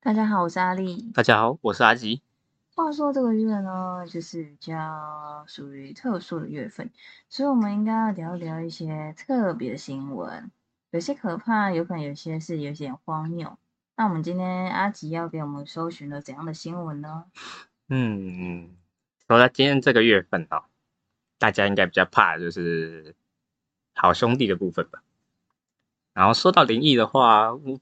大家好，我是阿丽。大家好，我是阿吉。话说这个月呢，就是比较属于特殊的月份，所以我们应该要聊聊一些特别的新闻，有些可怕，有可能有些是有点荒谬。那我们今天阿吉要给我们搜寻了怎样的新闻呢？嗯，说到今天这个月份啊，大家应该比较怕就是好兄弟的部分吧。然后说到灵异的话，我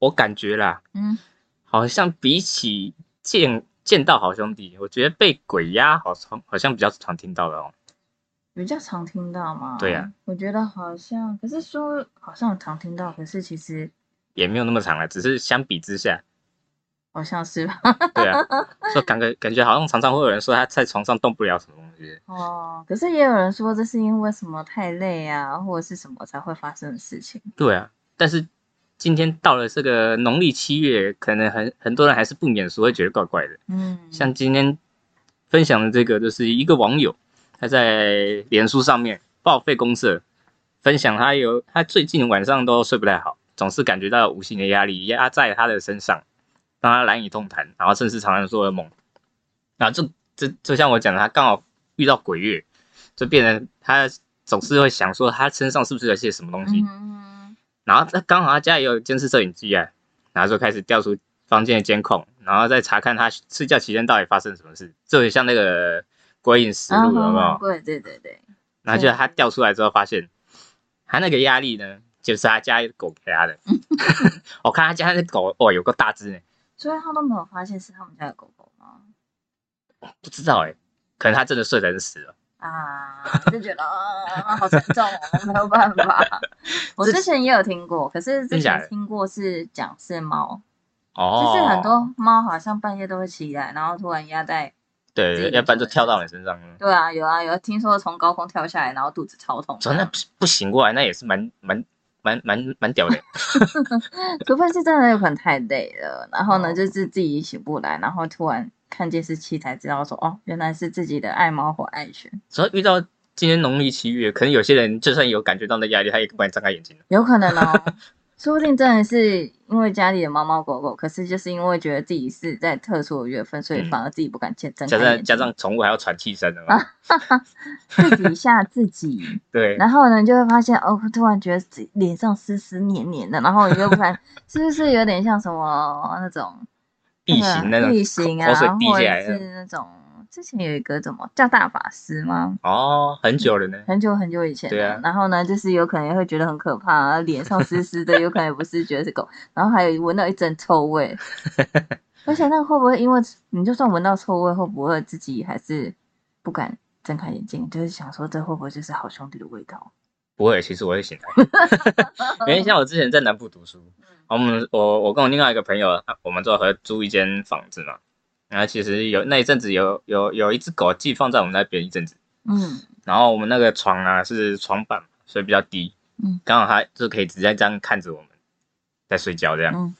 我感觉啦，嗯，好像比起见见到好兄弟，我觉得被鬼压好常好像比较常听到的哦。比较常听到吗？对呀我觉得好像，可是说好像常听到，可是其实也没有那么长了，只是相比之下，好像是吧？对啊，说感觉感觉好像常常会有人说他在床上动不了什么东西。哦，可是也有人说这是因为什么太累啊，或者是什么才会发生的事情。对啊，但是今天到了这个农历七月，可能很很多人还是不免俗，会觉得怪怪的。嗯，像今天分享的这个，就是一个网友他在脸书上面报废公社，分享他有他最近晚上都睡不太好，总是感觉到无形的压力压在他的身上，让他难以动弹，然后甚至常常做噩梦。然后就就就像我讲的，他刚好遇到鬼月，就变成他总是会想说他身上是不是有些什么东西。嗯，然后他刚好他家也有监视摄影机啊，然后就开始调出房间的监控，然后再查看他睡觉期间到底发生什么事，就很像那个《鬼影实录》有没有？对对对对，然后就他调出来之后发现，他那个压力呢，就是他家狗给他的。我看他家那狗哦，有个大只呢，所以他都没有发现是他们家的狗狗吗？不知道哎，可能他真的睡得很死了。啊，就觉得啊，好沉重哦，没有办法。我之前也有听过，可是之前听过是讲是猫，哦，就是很多猫好像半夜都会起来，然后突然压在，对，要不然就跳到你身上了。对啊，有啊有，听说从高空跳下来，然后肚子超痛。说那不不醒过来，那也是蛮蛮蛮蛮蛮屌的。除非是真的有可能太累了，然后呢，哦就是自己醒不来，然后突然看电视器才知道说，哦，原来是自己的爱猫或爱犬，所以遇到今天农历七月，可能有些人就算有感觉到那压力，他也不敢睁开眼睛了。有可能哦，说不定真的是因为家里的猫猫狗狗，可是就是因为觉得自己是在特殊的月份，所以嗯。反而自己不敢见睁加上加上宠物还要喘气声的嘛，自己吓自己，对，然后呢就会发现哦，突然觉得自己脸上湿湿黏黏的，然后你就不敢，是不是有点像什么那种异形那种异形啊，或者是那种之前有一个怎么叫大法师吗？哦，很久了呢。很久很久以前的，对啊。然后呢，就是有可能会觉得很可怕，脸上湿湿的，有可能也不是觉得是狗，然后还有闻到一阵臭味，而且那个会不会因为你就算闻到臭味，会不会自己还是不敢睁开眼睛，就是想说这会不会就是好兄弟的味道？不会，其实我会醒来，因为像我之前在南部读书，我们我我跟我另外一个朋友，我们就合租一间房子嘛，然后其实有那一阵子有有有一只狗寄放在我们那边一阵子，嗯然后我们那个床啊是床板，所以比较低，嗯，刚好它就可以直接这样看着我们在睡觉这样，嗯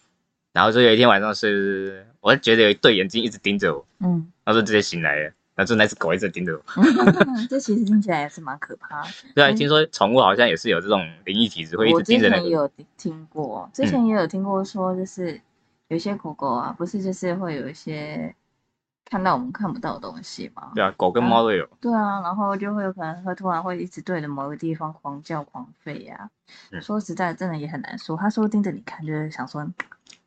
然后就有一天晚上是，我就觉得有一对眼睛一直盯着我，嗯，然后就直接醒来了，然后就那只狗一直盯着我。这其实听起来也是蛮可怕的。对啊，嗯听说宠物好像也是有这种灵异体质，会一直盯着那个。前有听过，之前也有听过说，就是有些狗狗啊，不是就是会有一些看到我们看不到的东西嘛。对啊，狗跟猫都有。对啊，然后就会有可能会突然会一直对着某个地方狂叫狂吠呀、嗯说实在，真的也很难说。他说盯着你看，就是想说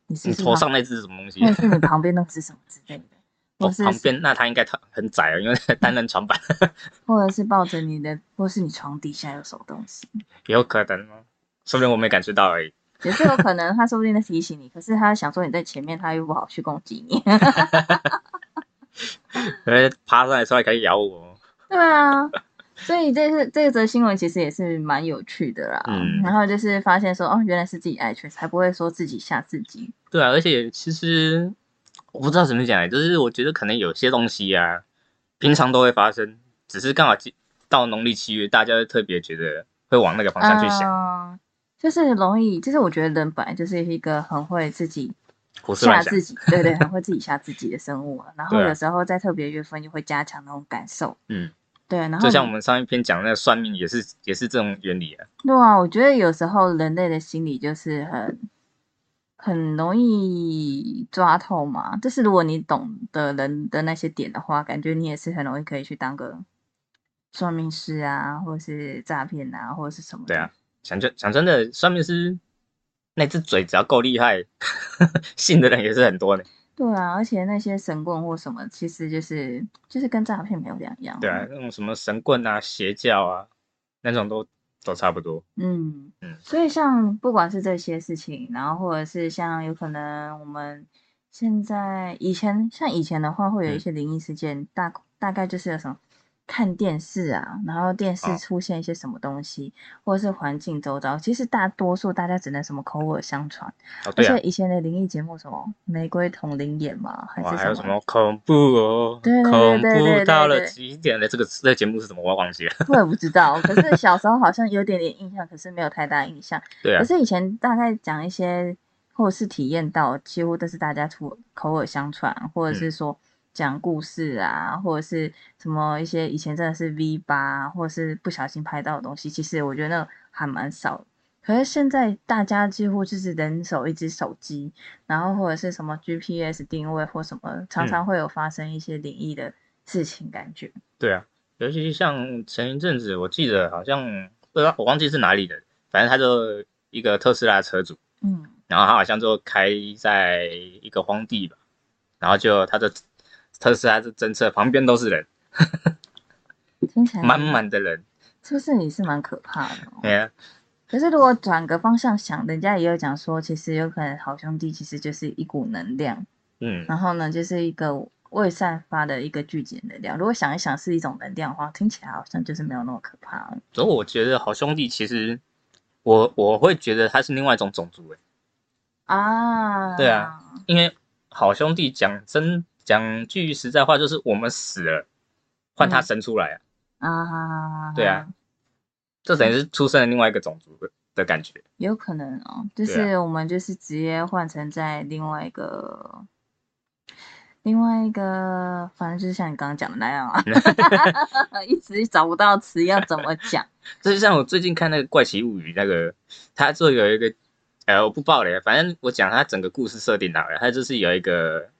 你是头上那只是什么东西？那是你旁边那只什么之类的，或是哦旁边那他应该很窄啊，因为单人床板，或者是抱着你的，或是你床底下有什么东西，有可能哦，说不定我没感觉到而已。也是有可能。他说不定在提醒你，可是他想说你在前面，他又不好去攻击你。因为爬上来出来可以咬我。对啊，所以这是这则新闻其实也是蛮有趣的啦。嗯然后就是发现说，哦，原来是自己爱犬，才不会说自己吓自己。对啊，而且其实我不知道怎么讲欸，就是我觉得可能有些东西啊，平常都会发生，只是刚好到农历七月，大家就特别觉得会往那个方向去想，嗯就是容易，就是我觉得人本来就是一个很会自己胡思吓自。己，对对，很会自己吓自己的生物啊。然后有时候在特别月份就会加强那种感受，嗯，对。然后就像我你们上一篇讲的那个算命，也是也是这种原理啊。对啊，我觉得有时候人类的心理就是很很容易抓透嘛。就是如果你懂的人的那些点的话，感觉你也是很容易可以去当个算命师啊，或者是诈骗啊，或者是什么的。对啊，讲真讲真的，算命师那只嘴只要够厉害，信的人也是很多的。对啊，而且那些神棍或什么，其实就是就是跟诈骗没有两样。对啊，那种什么神棍啊、邪教啊，那种都都差不多。嗯嗯所以像不管是这些事情，然后或者是像有可能我们现在以前像以前的话，会有一嗯些灵异事件，大大概就是有什么看电视啊，然后电视哦出现一些什么东西，或者是环境周遭，其实大多数大家只能什么口耳相传，哦，对啊而且，以前的灵异节目什么玫瑰同灵眼嘛，还哇，是还有什么恐怖哦，对对对恐怖到了对极点的这个这个节目是什么？我忘记了。我也不知道，可是小时候好像有点点印象，可是没有太大印象。对啊可，是以前大概讲一些，或者是体验到，几乎都是大家出口耳相传，或者是嗯说讲故事啊，或者是什么一些以前真的是 V 八，或者是不小心拍到的东西，其实我觉得那还蛮少的。可是现在大家几乎就是人手一只手机，然后或者是什么 GPS 定位或什么，常嗯常会有发生一些灵异的事情，感觉。对啊，尤其是像前一阵子，我记得好像不知道我忘记是哪里的，反正他就一个特斯拉车主，嗯，然后他好像就开在一个荒地吧，然后就他的特斯拉的侦测旁边都是人，听起来满满的人，是不是你是蛮可怕的、哦？哎呀，可是如果转个方向想，人家也有讲说，其实有可能好兄弟其实就是一股能量，嗯，然后呢，就是一个未散发的一个聚集能量。如果想一想是一种能量的话，听起来好像就是没有那么可怕。了。所以我觉得好兄弟其实我我会觉得他是另外一种种族诶，啊，对啊，因为好兄弟讲真讲句实在话，就是我们死了，换他嗯生出来啊，啊，对啊，这等于是出生了另外一个种族的的感觉。有可能哦，就是我们就是直接换成在另外一个。另外一个，反正就是像你刚刚讲的那样啊，一直找不到词要怎么讲。这 就像我最近看那个《怪奇物语》，那个他就有一个，呃，我不爆雷，反正我讲他整个故事设定好了，他就是有一个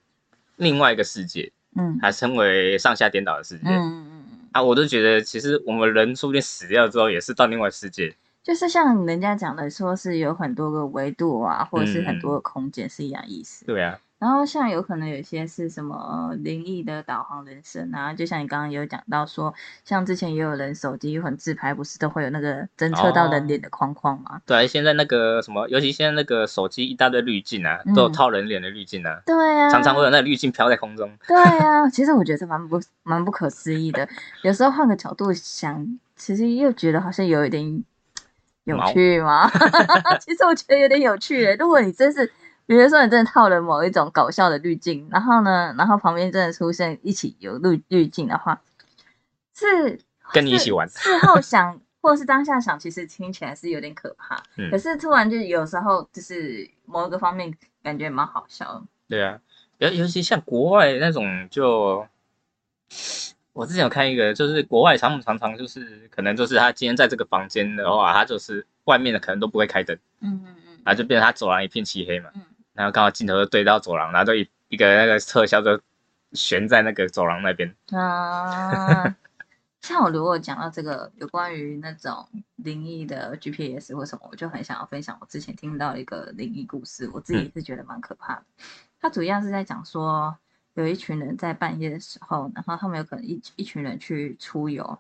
另外一个世界，嗯。还称为上下颠倒的世界、嗯嗯嗯。嗯，啊，我都觉得其实我们人说不定死掉之后也是到另外世界，就是像人家讲的，说是有很多个维度啊，或者是很嗯。多个空间是一样意思。对啊，然后像有可能有些是什么呃灵异的导航人生啊，就像你刚刚有讲到说，像之前也有人手机很自拍，不是都会有那个侦测到人脸的框框吗？对啊，现在那个什么，尤其现在那个手机一大堆滤镜啊，都有套人脸的滤镜啊，对啊，常常会有那个滤镜飘在空中，对啊，其实我觉得这蛮不蛮不可思议的。有时候换个角度想，其实又觉得好像有一点有趣吗？其实我觉得有点有趣耶。如果你真是，比如说你真的套了某一种搞笑的滤镜，然后呢，然后旁边真的出现一起有滤滤镜的话，是跟你一起玩事事后想，或是当下想，其实听起来是有点可怕。嗯可是突然就有时候就是某一个方面感觉蛮好笑的。对啊，尤尤其像国外那种就。我之前有看一个，就是国外常常常就是可能就是他今天在这个房间的话，他就是外面的可能都不会开灯，嗯嗯嗯然后就变成他走廊一片漆黑嘛，嗯。然后刚好镜头就对到走廊，然后就一一个那个特效就悬在那个走廊那边，啊，像我如果讲到这个有关于那种灵异的 GPS 或什么，我就很想要分享我之前听到一个灵异故事，我自己是觉得蛮可怕的。它主要是在讲说，有一群人在半夜的时候，然后他们有可能一一群人去出游，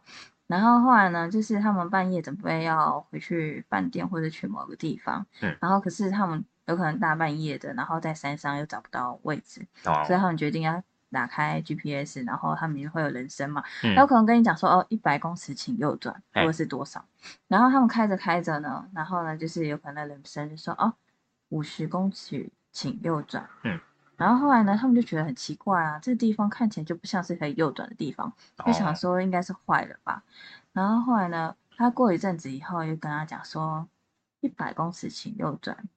然后后来呢，就是他们半夜准备要回去饭店或者去某个地方，嗯。然后可是他们有可能大半夜的，然后在山上又找不到位置，哦。所以他们决定要打开 GPS，然后他们会有人声嘛，嗯。他有可能跟你讲说哦，一百公尺请右转，或哎者是多少，然后他们开着开着呢，然后呢就是有可能人声就说哦，五十公尺请右转，嗯，然后后来呢，他们就觉得很奇怪啊，这个地方看起来就不像是可以右转的地方，就想哦。说应该是坏了吧，然后后来呢，他过一阵子以后又跟他讲说，一百公尺请右转，嗯，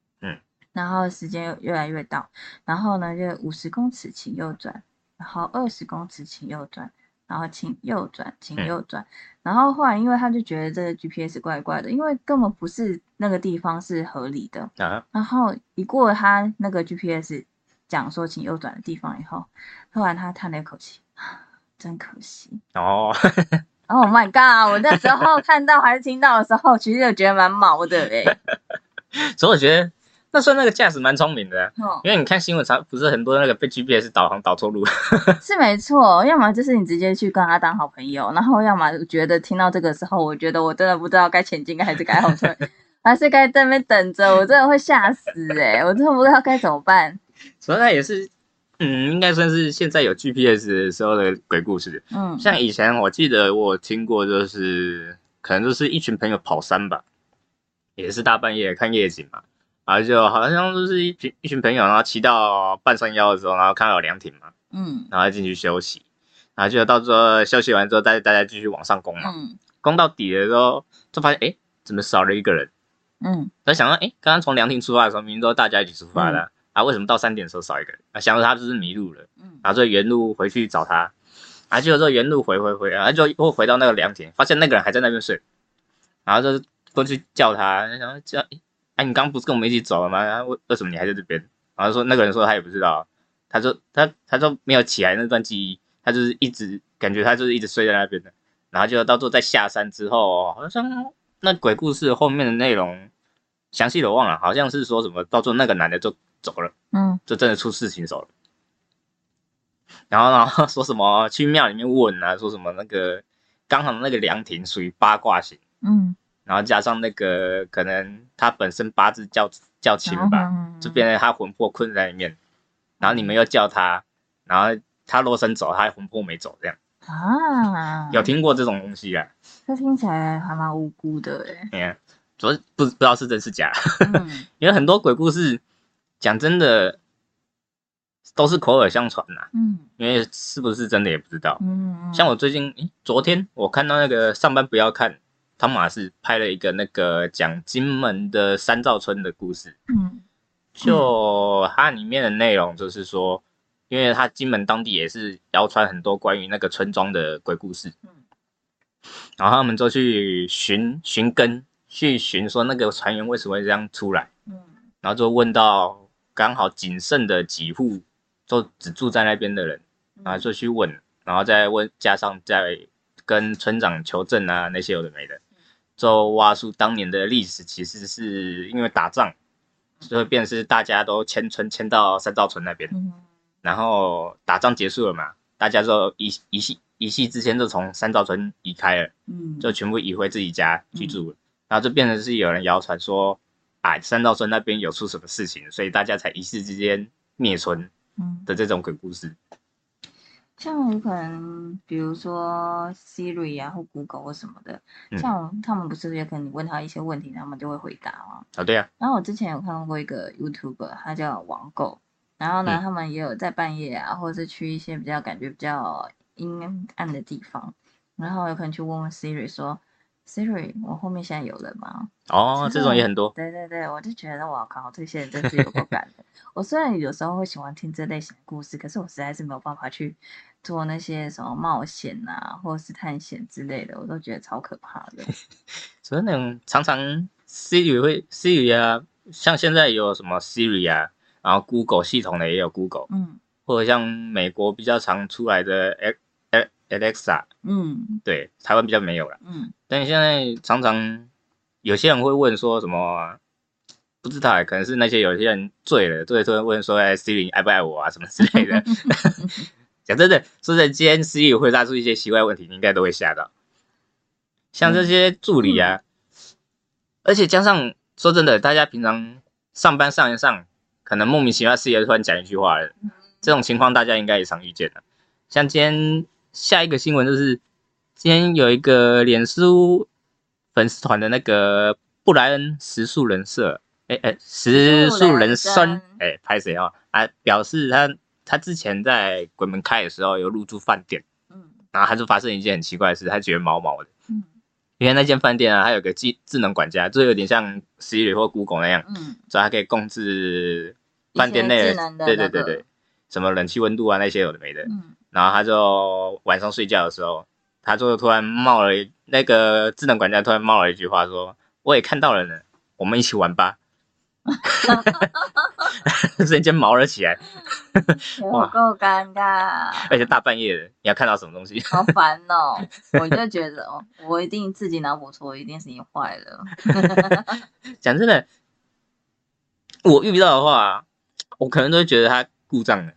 然后时间又越来越到，然后呢就五十公尺请右转，然后二十公尺请右转，然后请右转，请嗯右转。然后后来因为他就觉得这个 GPS 怪怪的，因为根本不是那个地方是合理的。啊，然后一过他那个 GPS 讲说请右转的地方以后，突然他叹了一口气，真可惜。哦，Oh my god！我那时候看到还是听到的时候，其实就觉得蛮毛的哎、所以我觉得那算那个驾驶蛮聪明的因为你看新闻常不是很多那个被 GPS 导航导错路，是没错，要么就是你直接去跟他当好朋友，然后要么觉得听到这个时候，我觉得我真的不知道该前进还是该后退，还是该在那边等着，我真的会吓死哎、我真的不知道该怎么办。所以那也是，嗯，应该算是现在有 GPS 的时候的鬼故事。嗯，像以前我记得我有听过，就是可能就是一群朋友跑山吧，也是大半夜看夜景嘛，然后就好像就是一群一群朋友，然后骑到半山腰的时候，然后看到有凉亭嘛，嗯然后进去休息，然后就到时候休息完之后，大大家继续往上攻嘛，嗯攻到底的时候就发现，哎，怎么少了一个人？嗯他想到，哎，刚刚从凉亭出发的时候，明明都大家一起出发的啊，啊为什么到三点的时候少一个人？啊，想到他就是迷路了。嗯然后就原路回去找他，啊，结果之后原路回回回，然后就又回到那个凉亭，发现那个人还在那边睡，然后就过去叫他，然后叫，哎、你刚刚不是跟我们一起走了吗？然后为为什么你还在这边？然后说那个人说他也不知道，他说他他说没有起来那段记忆，他就是一直感觉他就是一直睡在那边的，然后就到最后在下山之后，好像那鬼故事后面的内容详细的忘了，好像是说什么到最后那个男的就走了。嗯就真的出事情走了。然后，然后说什么去庙里面问啊，说什么那个刚好那个凉亭属于八卦型，嗯，然后加上那个可能他本身八字较较轻吧，嗯就变成他魂魄困在里面，然后你们又叫他，然后他落身走，他魂魄没走，这样啊，有听过这种东西啊？这听起来还蛮无辜的哎。你看，主要不不知道是真是假，嗯 因为很多鬼故事讲真的都是口耳相传呐、嗯因为是不是真的也不知道。嗯，像我最近，诶昨天我看到那个上班不要看，汤马士拍了一个那个讲金门的三灶村的故事，嗯。就它里面的内容就是说，因为它金门当地也是谣传很多关于那个村庄的鬼故事，嗯。然后他们就去寻寻根，去寻说那个船员为什么会这样出来，嗯。然后就问到刚好仅剩的几户，就只住在那边的人。然后就去问，然后再问，加上再跟村长求证啊，那些有的没的，就挖出当年的历史，其实是因为打仗，所以变成是大家都迁村迁到三灶村那边，嗯。然后打仗结束了嘛，大家就一一系一系之间就从三灶村移开了，嗯，就全部移回自己家居住了，然后就变成是有人谣传说，啊，三兆村那边有出什么事情，所以大家才一时之间灭村嗯，的这种鬼故事。像有可能，比如说 Siri 啊或 Google 或什么的，嗯。像他们不是也可能你问他一些问题，他们就会回答哦？啊，对啊，然后我之前有看过一个 YouTuber，他叫网购，然后呢，嗯。他们也有在半夜啊，或者是去一些比较感觉比较阴暗的地方，然后有可能去问问 Siri 说，Siri，我后面现在有人吗？哦，这种也很多。对对对，我就觉得我靠，这些人真是有够感的。我虽然有时候会喜欢听这类型的故事，可是我实在是没有办法去做那些什么冒险啊，或者是探险之类的，我都觉得超可怕的。所以那种常常 Siri 会 Siri 啊，像现在有什么 Siri 啊，然后 Google 系统的也有 Google，嗯或者像美国比较常出来的 Alexa，嗯对，台湾比较没有了。嗯但现在常常有些人会问说什么，不知道欸，可能是那些有些人醉了，醉了就会问说，哎，Siri 你爱不爱我啊，什么之类的。讲真的，说真的，今天 Siri 回答出一些奇怪的问题，你应该都会吓到。像这些助理啊，而且加上说真的，大家平常上班上一上，可能莫名其妙 Siri 突然讲一句话了，这种情况大家应该也常遇见的。像今天下一个新闻就是，今天有一个脸书粉丝团的那个布莱恩食宿人设，哎哎，食宿人生，哎，拍谁啊？啊，表示他他之前在鬼门开的时候有入住饭店，嗯。然后他就发生一件很奇怪的事，他觉得毛毛的，嗯。因为那间饭店啊，它有个智智能管家，就有点像 Siri 或 Google 那样，嗯，所以它可以控制饭店内的对对对对，什么冷气温度啊那些有的没的。嗯。然后他就晚上睡觉的时候，他就突然冒了一那个智能管家突然冒了一句话说：“我也看到了呢，我们一起玩吧。”瞬间毛了起来，有哇够尴尬，而且大半夜的，你要看到什么东西？好烦哦！我就觉得哦，我一定自己脑补错，一定是你坏了。讲真的，我遇到的话，我可能都会觉得它故障了。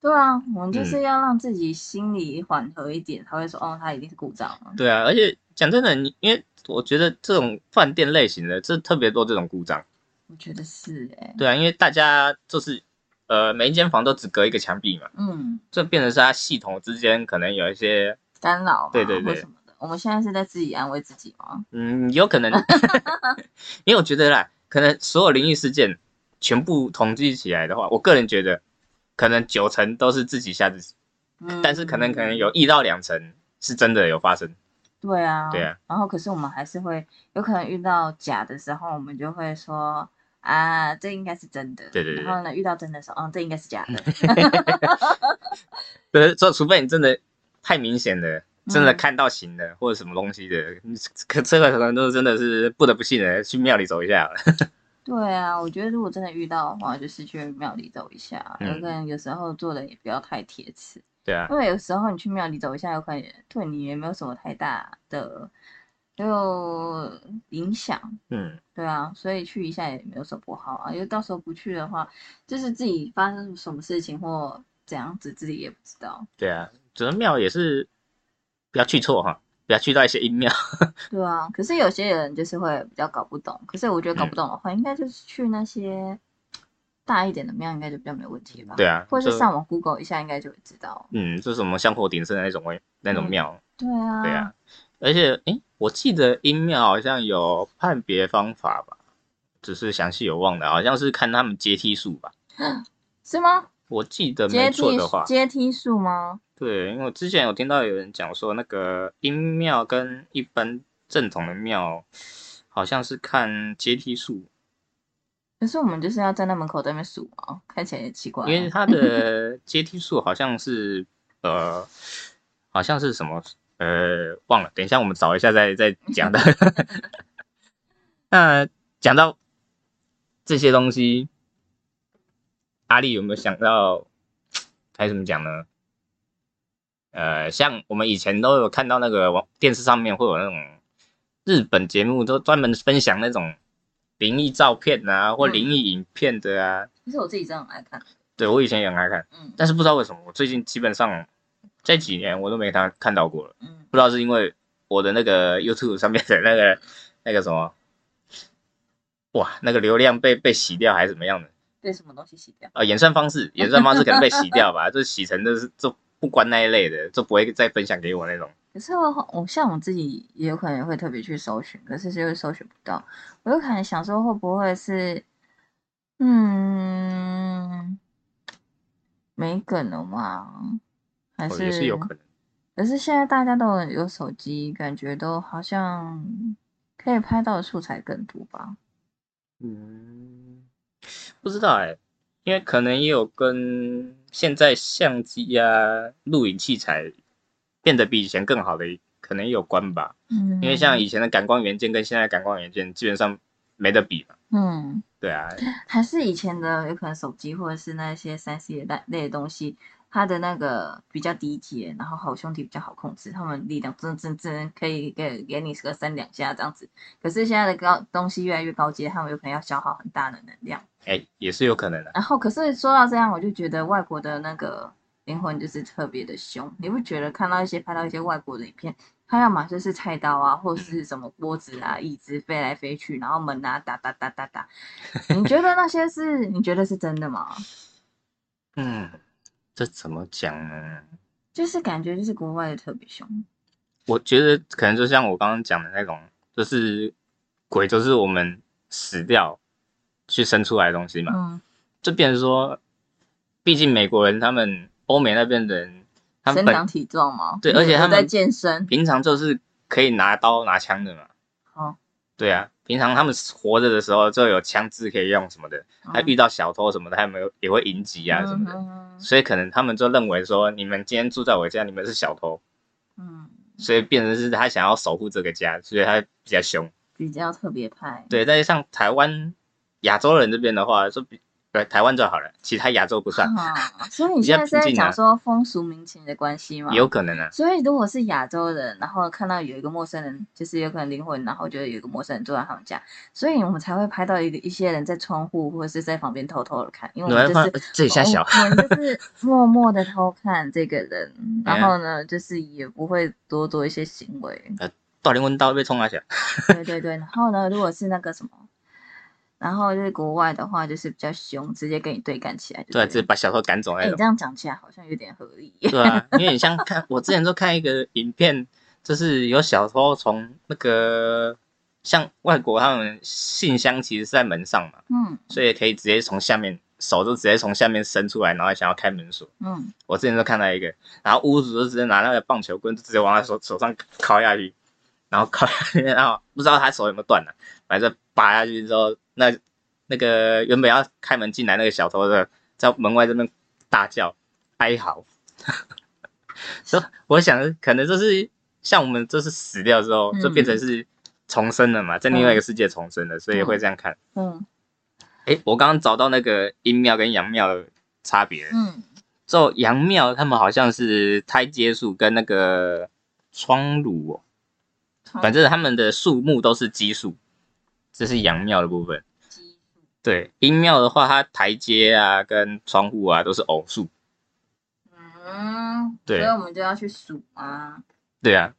对啊，我们嗯就是要让自己心里缓和一点，才会说哦，它一定是故障了。对啊，而且讲真的，你因为我觉得这种饭店类型的，这特别多这种故障。我觉得是哎、对啊，因为大家就是呃，每一间房都只隔一个墙壁嘛，嗯，这变成是它系统之间可能有一些干扰对对对或什么的。我们现在是在自己安慰自己吗？嗯，有可能，因为我觉得啦，可能所有灵异事件全部统计起来的话，我个人觉得可能九成都是自己吓自己，嗯，但是可能可能有一到两成是真的有发生。对啊，对啊。然后可是我们还是会有可能遇到假的时候，我们就会说啊，这应该是真的。对对对然后呢，遇到真的时候，嗯，这应该是假的。对，说除非你真的太明显了，真的嗯看到形的、或者什么东西的，你可这个可能都真的是不得不信的，去庙里走一下。对啊，我觉得如果真的遇到的话，就是去庙里走一下。嗯有可能有时候做的也不要太贴切，对啊，因为有时候你去庙里走一下，有可能对你也没有什么太大的就影响。嗯，对啊，所以去一下也没有什么不好啊。因为到时候不去的话，就是自己发生什么事情或怎样子，自己也不知道。对啊，主要庙也是不要去错哈，不要去到一些音庙。对啊，可是有些人就是会比较搞不懂。可是我觉得搞嗯不懂的话，应该就是去那些大一点的庙，应该就比较没有问题吧？对啊，或者是上网 Google 一下，应该就会知道。嗯，就什么香火鼎盛的那种味那种嗯庙，对啊，对啊，而且诶，我记得阴庙好像有判别方法吧，只是详细有忘了，好像是看他们阶梯数吧。是吗？我记得阶没错梯的话，阶梯数吗？对，因为我之前有听到有人讲说，那个阴庙跟一般正统的庙，好像是看阶梯数，可是我们就是要站在门口在那边数啊，看起来也奇怪啊。因为它的 阶梯数好像是呃，好像是什么呃，忘了，等一下我们找一下再再讲的。那讲到这些东西，阿丽有没有想到该怎么讲呢？呃，像我们以前都有看到那个网电视上面会有那种日本节目，都专门分享那种灵异照片啊，或嗯灵异影片的啊。其实我自己真的很爱看。对我以前也很爱看，嗯但是不知道为什么，我最近基本上这几年我都没看看到过了。嗯，不知道是因为我的那个 YouTube 上面的那个那个什么，哇，那个流量被被洗掉还是怎么样的？被什么东西洗掉？呃，演算方式，演算方式可能被洗掉吧，就洗成就是就不关那一类的，就不会再分享给我那种。可是我我像我自己也有可能会特别去搜寻，可是就是搜寻不到。我有可能想说会不会是，嗯，没梗了吗？还哦，是也是有可能。可是现在大家都有手机，感觉都好像可以拍到的素材更多吧？嗯，不知道哎、因为可能也有跟现在相机啊、录影器材变得比以前更好的，可能也有关吧。嗯，因为像以前的感光元件跟现在的感光元件基本上没得比嘛。嗯，对啊，还是以前的有可能手机或者是那些三 C 的类类的东西，它的那个比较低阶，然后好兄弟比较好控制，他们力量真真真可以给给你个三两下这样子。可是现在的高东西越来越高阶，他们有可能要消耗很大的能量。哎、也是有可能的。然后可是说到这样，我就觉得外国的那个灵魂就是特别的凶。你不觉得看到一些拍到一些外国的影片，他要么就是菜刀啊，或是什么锅子啊、椅子飞来飞去，然后门啊打打打打打。你觉得那些是你觉得是真的吗？嗯，这怎么讲呢？就是感觉就是国外的特别凶。我觉得可能就像我刚刚讲的那种，就是鬼就是我们死掉去生出来的东西嘛。嗯，就变成说，毕竟美国人他们欧美那边的人，他们本身长体壮嘛？对而且他们在健身。平常就是可以拿刀拿枪的嘛。哦，对啊，平常他们活着的时候就有枪支可以用什么的，他遇到小偷什么的，他们也会迎击啊什么的，嗯。所以可能他们就认为说，你们今天住在我家，你们是小偷，嗯，所以变成是他想要守护这个家，所以他比较凶。比较特别派。对，但是像台湾亚洲人这边的话，就比对台湾就好了，其他亚洲不算，啊，所以你 现在是在讲说风俗民情的关系吗？有可能啊。所以如果是亚洲人，然后看到有一个陌生人，就是有可能灵魂，然后觉得有一个陌生人坐在他们家，所以我们才会拍到一个一些人在窗户或者是在旁边偷偷的看，因为我们就是这里下小，我们就是 默默的偷看这个人，哎然后呢，就是也不会多做一些行为。呃大灵魂刀被冲下去，对对对，然后呢，如果是那个什么，然后就是国外的话，就是比较凶，直接跟你对干起来就对，了直接把小偷赶走哎、那种你这。样讲起来好像有点合理。对啊，因为你像 看我之前都看一个影片，就是有小偷从那个像外国他们信箱其实是在门上嘛，嗯所以可以直接从下面手就直接从下面伸出来，然后想要开门锁。嗯，我之前就看到一个，然后屋主就直接拿那个棒球棍就直接往他手手上敲下去，然后敲下去，然后不知道他手有没有断了，反正拔下去之后，那那个原本要开门进来那个小偷的在门外这边大叫哀嚎，所以我想可能就是像我们就是死掉之后，嗯就变成是重生了嘛，在另外一个世界重生了，所以会这样看。嗯诶，我刚刚找到那个阴庙跟阳庙的差别了。嗯就阳庙，他们好像是胎接树跟那个窗乳哦，反正他们的树木都是奇树，这是阳庙的部分。对，阴庙的话，它台阶啊跟窗户啊都是偶数。嗯，对所以我们就要去数啊。对啊，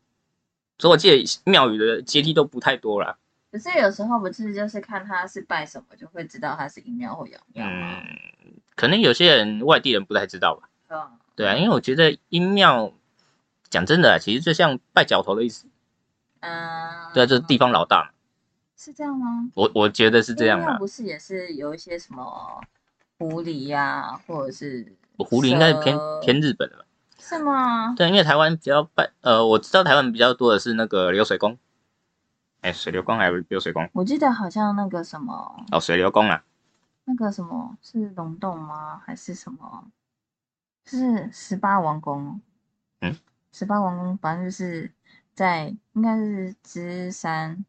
所以我记得庙宇的阶梯都不太多啦。可是有时候不是就是看他是拜什么，就会知道他是阴庙或阳庙吗？嗯，可能有些人外地人不太知道吧。嗯？对啊，因为我觉得阴庙，讲真的啊，其实就像拜脚头的意思。嗯，对啊，就是地方老大嘛。是这样吗？我我觉得是这样啦。阴庙不是也是有一些什么狐狸呀、或者是狐狸应该是偏偏日本的吧。是吗？对，因为台湾比较拜，呃，我知道台湾比较多的是那个流水工，哎，水流工还是流水工？我记得好像那个什么，哦，水流工啊，那个什么是龙洞吗？还是什么？是十八王宫？嗯，十八王宫反正就是在应该是芝山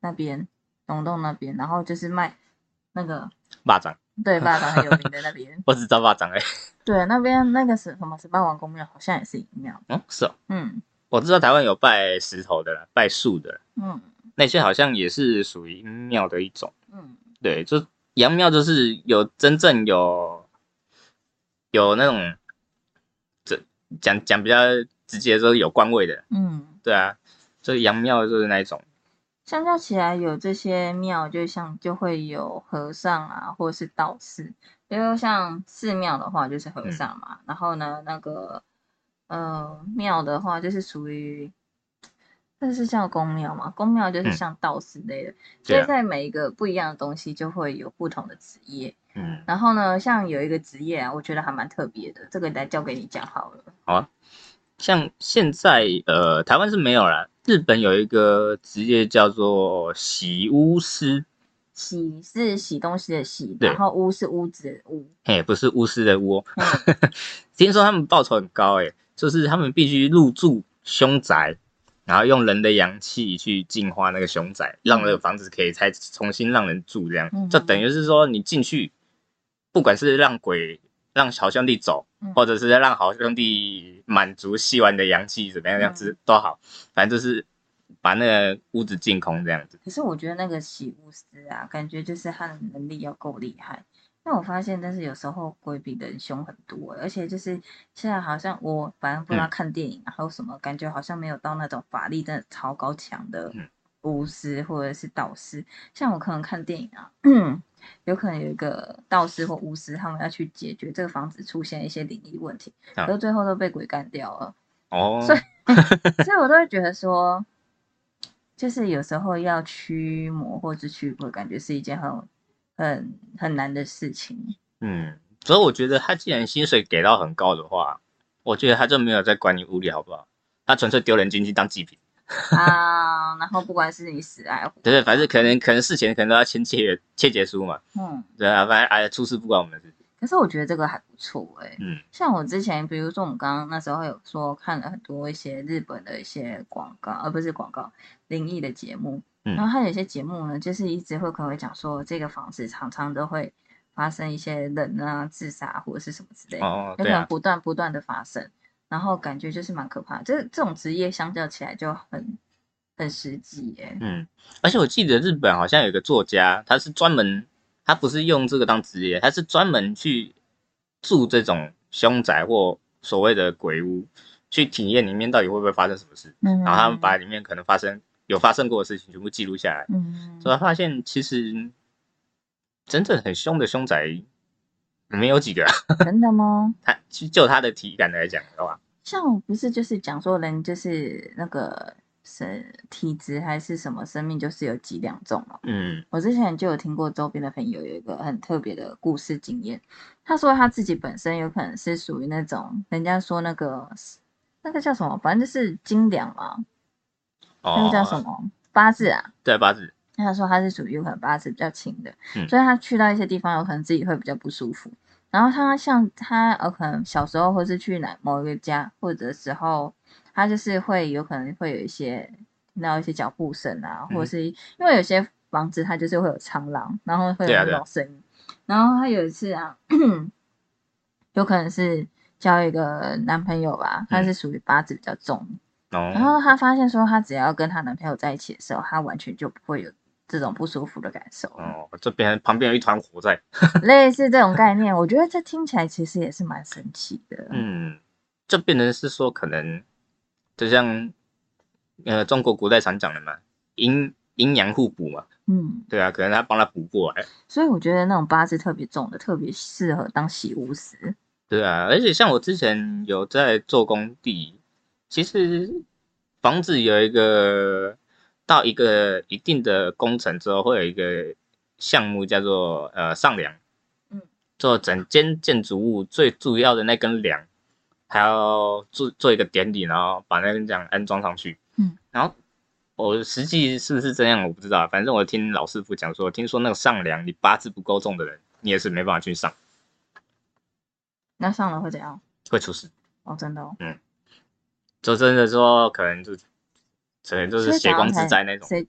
那边，龙洞那边，然后就是卖那个蚂蚱，对巴掌很有名的那边，我只知道蚂蚱哎，对，那边那个是什么？十八王宫庙，好像也是阴庙。哦，是哦，嗯。我知道台湾有拜石头的啦，拜树的啦，嗯。那些好像也是属于阴庙的一种。嗯。对，就阳庙就是有真正有有那种，这讲讲比较直接就是有官位的，嗯，对啊，所以阳庙就是那一种，相较起来，有这些庙，就像就会有和尚啊，或者是道士。因为像寺庙的话，就是和尚嗯嘛。然后呢，那个呃庙的话，就是属于，这是叫公庙嘛？公庙就是嗯像道士类的，所以在每一个不一样的东西，就会有不同的职业。嗯，然后呢，像有一个职业啊，我觉得还蛮特别的，这个来交给你讲好了。好啊。像现在呃，台湾是没有啦，日本有一个职业叫做洗巫师，洗是洗东西的洗，然后屋是屋子的屋。嘿，不是巫师的巫哦，嗯。听说他们报酬很高哎，就是他们必须入住凶宅，然后用人的阳气去净化那个凶宅，让那个房子可以再重新让人住，这样嗯就等于是说你进去，不管是让鬼让好兄弟走，嗯或者是让好兄弟满足吸完的阳气怎么样，这样子都好，反正就是把那个屋子净空这样子。可是我觉得那个洗巫师啊，感觉就是他的能力要够厉害。那我发现，但是有时候鬼比人凶很多，而且就是现在好像我反正不知道嗯看电影啊，还有什么感觉好像没有到那种法力真的超高强的嗯巫师或者是导师。像我可能看电影啊，有可能有一个道士或巫师，他们要去解决这个房子出现一些灵异问题，啊可是最后都被鬼干掉了。哦，所以 所以我都会觉得说，就是有时候要驱魔或者驱鬼，感觉是一件很很很难的事情。嗯，所以我觉得他既然薪水给到很高的话，我觉得他就没有在管你屋里好不好，他纯粹丢人进去当祭品。啊，然后不管是你死还活，对对，反正可能可能事前可能都要签切切结书嘛，嗯，对啊，反正哎出事不管我们的事，可是我觉得这个还不错哎、嗯。像我之前，比如说我们刚刚那时候有说看了很多一些日本的一些广告，而、不是广告，灵异的节目。嗯。然后它有些节目呢，就是一直会可能会讲说，这个房子常常都会发生一些人啊自杀或者是什么之类的，哦，有可能不断不断的发生，然后感觉就是蛮可怕的。这这种职业相较起来就很很实际耶。嗯，而且我记得日本好像有个作家，他是专门，他不是用这个当职业，他是专门去住这种凶宅或所谓的鬼屋，去体验里面到底会不会发生什么事，嗯，然后他们把里面可能发生有发生过的事情全部记录下来，嗯所以他发现其实真正很凶的凶宅没有几个、啊，真的吗？他就他的体感来讲的话，像我不是就是讲说人就是那个是体质还是什么生命就是有几两种嘛。嗯。我之前就有听过周边的朋友有一个很特别的故事经验，他说他自己本身有可能是属于那种人家说那个那个叫什么，反正就是精良嘛，那哦个叫什么？八字啊。对八字，他说他是属于有可能八字比较轻的，嗯所以他去到一些地方有可能自己会比较不舒服。然后他像他呃可能小时候或是去哪某一个家或者时候，他就是会有可能会有一些听到一些脚步声啊，或者嗯。是因为有些房子它就是会有长廊，然后会有那种声音。然后他有一次啊，有可能是交一个男朋友吧，他嗯。是属于八字比较重的然哦，后她发现说，她只要跟她男朋友在一起的时候，她完全就不会有这种不舒服的感受，哦，这边旁边有一团火在，类似这种概念。我觉得这听起来其实也是蛮神奇的。嗯，就变成是说可能就像呃中国古代常讲的嘛，阴阴阳互补嘛，嗯，对啊，可能他帮他补过来，所以我觉得那种八字特别重的，特别适合当洗巫师。对啊，而且像我之前有在做工地，其实房子有一个到一个一定的工程之后，会有一个项目叫做呃上梁，嗯，做整间建筑物最主要的那根梁，还要做做一个典礼，然后把那根梁安装上去，嗯，然后我实际是不是这样我不知道，反正我听老师傅讲说，听说那个上梁你八字不够重的人，你也是没办法去上，那上了会怎样？会出事。哦，真的哦。嗯就真的说，可能就可能就是血光之灾那种。谁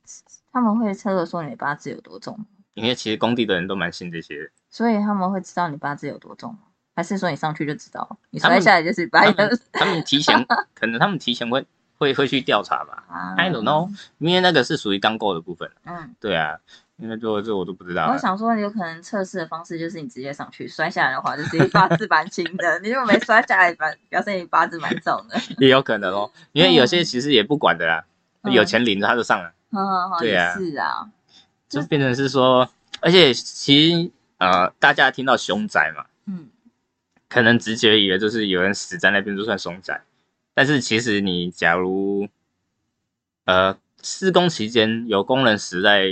他们会测的说你八字有多重，因为其实工地的人都蛮信这些的，所以他们会知道你八字有多重吗？还是说你上去就知道了？你摔下来就是八他们他们提前可能他们提前会会会去调查吧啊，I don't know，因为那个是属于刚够的部分。嗯，对啊，因为这这我都不知道啊。我想说，有可能测试的方式就是你直接上去摔下来的话，就是你八字蛮轻的；你如果没摔下来，表表示你八字蛮重的。也有可能哦，因为有些其实也不管的啦，嗯有钱领着他就上了，对啊是啊，就变成是说，而且其实呃，大家听到凶宅嘛，嗯，可能直觉以为就是有人死在那边就算凶宅，但是其实你假如呃施工期间有工人死在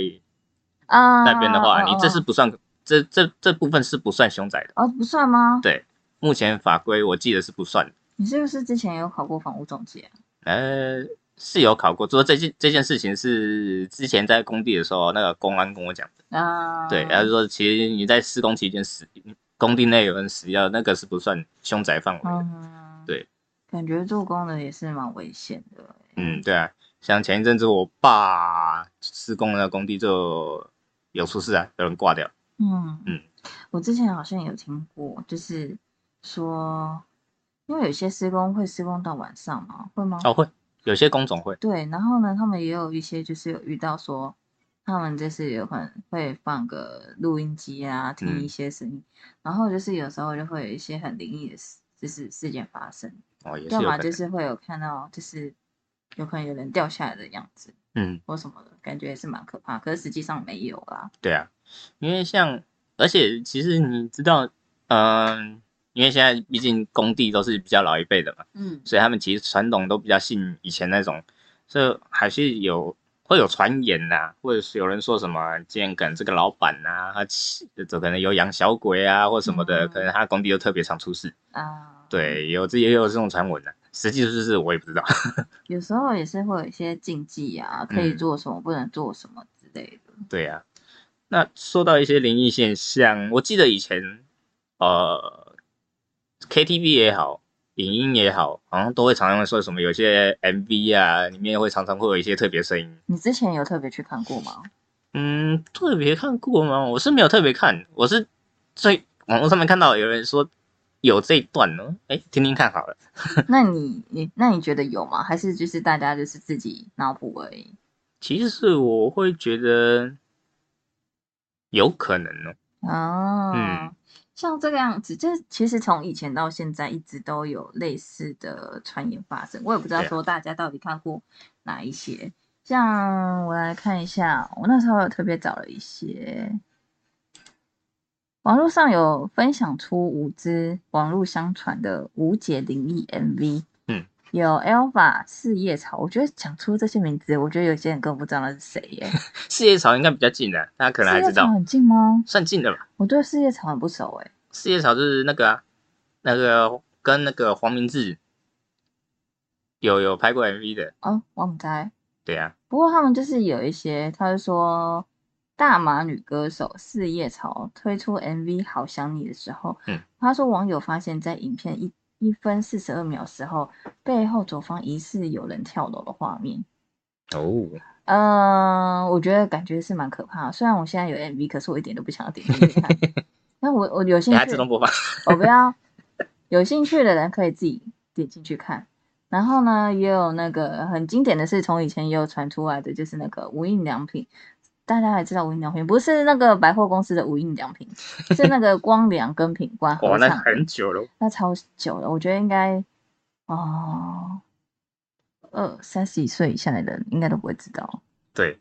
啊那边的话，嗯你这是嗯不算，这这这部分是不算凶宅的。哦不算吗？对，目前法规我记得是不算的。你是不是之前有考过房屋中介啊？呃，是有考过，只不过这件这件事情是之前在工地的时候，那个公安跟我讲的。啊，对，他就说其实你在施工期间死，工地内有人死掉，那个是不算凶宅范围的。嗯，对，感觉做工的也是蛮危险的。嗯，对啊，像前一阵子我爸施工的那个工地就有出事啊，有人挂掉。嗯嗯，我之前好像有听过，就是说，因为有些施工会施工到晚上嘛，会吗？哦，会有些工种会，对，然后呢，他们也有一些就是有遇到说，他们就是有可能会放个录音机啊，听嗯一些声音，然后就是有时候就会有一些很灵异的事，就是事件发生，哦，也是要么。就是会有看到就是有可能有人掉下来的样子嗯，或什么的，感觉也是蛮可怕，可是实际上没有啦。对啊，因为像，而且其实你知道，嗯、因为现在毕竟工地都是比较老一辈的嘛，嗯。所以他们其实传统都比较信以前那种，所以还是有会有传言呐、或者是有人说什么，今天可能这个老板呐、他可能有养小鬼啊或什么的，嗯。可能他工地又特别常出事，啊，对，有这也有这种传闻的、实际是不是我也不知道。有时候也是会有一些禁忌啊，可以嗯。做什么，不能做什么之类的。对呀、那说到一些灵异现象，我记得以前呃 KTV 也好，影音也好，好像都会常常会说什么，有些 MV 啊里面会常常会有一些特别声音。你之前有特别去看过吗？嗯，特别看过吗？我是没有特别看，我是在网络上面看到有人说有这一段呢，哎，听听看好了。那你你那你觉得有吗？还是就是大家就是自己脑补而已？其实我会觉得有可能哦。哦，嗯像这个样子，这其实从以前到现在一直都有类似的传言发生。我也不知道说大家到底看过哪一些。像我来看一下，我那时候有特别找了一些，网络上有分享出五支网络相传的无解灵异 MV。嗯，有 Alpha 四叶草，我觉得讲出这些名字，我觉得有些人根本不知道那是谁耶。四叶草应该比较近的，大家可能还知道，很近吗？算近的吧。我对四叶草很不熟哎。四叶草就是那个啊，那个跟那个黄明志有有拍过 MV 的，哦，我不知道。对啊，不过他们就是有一些，他就说大马女歌手四叶草推出 MV《好想你》的时候，嗯，他说网友发现，在影片一一分四十二秒时候，背后左方疑似有人跳楼的画面。哦，嗯、我觉得感觉是蛮可怕的。虽然我现在有 MV，可是我一点都不想要点进去看。那我我有兴趣自，动播放。我不要。有兴趣的人可以自己点进去看。然后呢，也有那个很经典的是，从以前也有传出来的，就是那个无印良品。大家还知道无印良品，不是那个百货公司的无印良品，是那个 光良跟品冠合哇，那唱，很久了。那超久了。我觉得应该哦，二三十几岁以下的人应该都不会知道。对，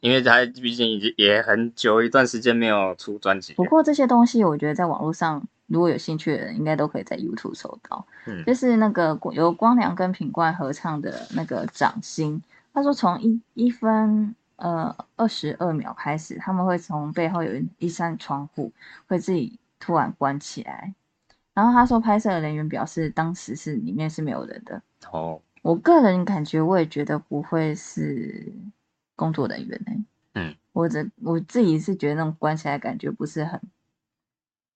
因为他毕竟已经也很久一段时间没有出专辑。不过这些东西，我觉得在网络上，如果有兴趣的人，应该都可以在 YouTube 搜到。嗯就是那个由光良跟品冠合唱的那个《掌心》，他说从一一分呃二十二秒开始，他们会从背后有一一扇窗户会自己突然关起来。然后他说，拍摄的人员表示，当时是里面是没有人的。哦，我个人感觉，我也觉得不会是工作人员呢、嗯，我这我自己是觉得那种关起来感觉不是很，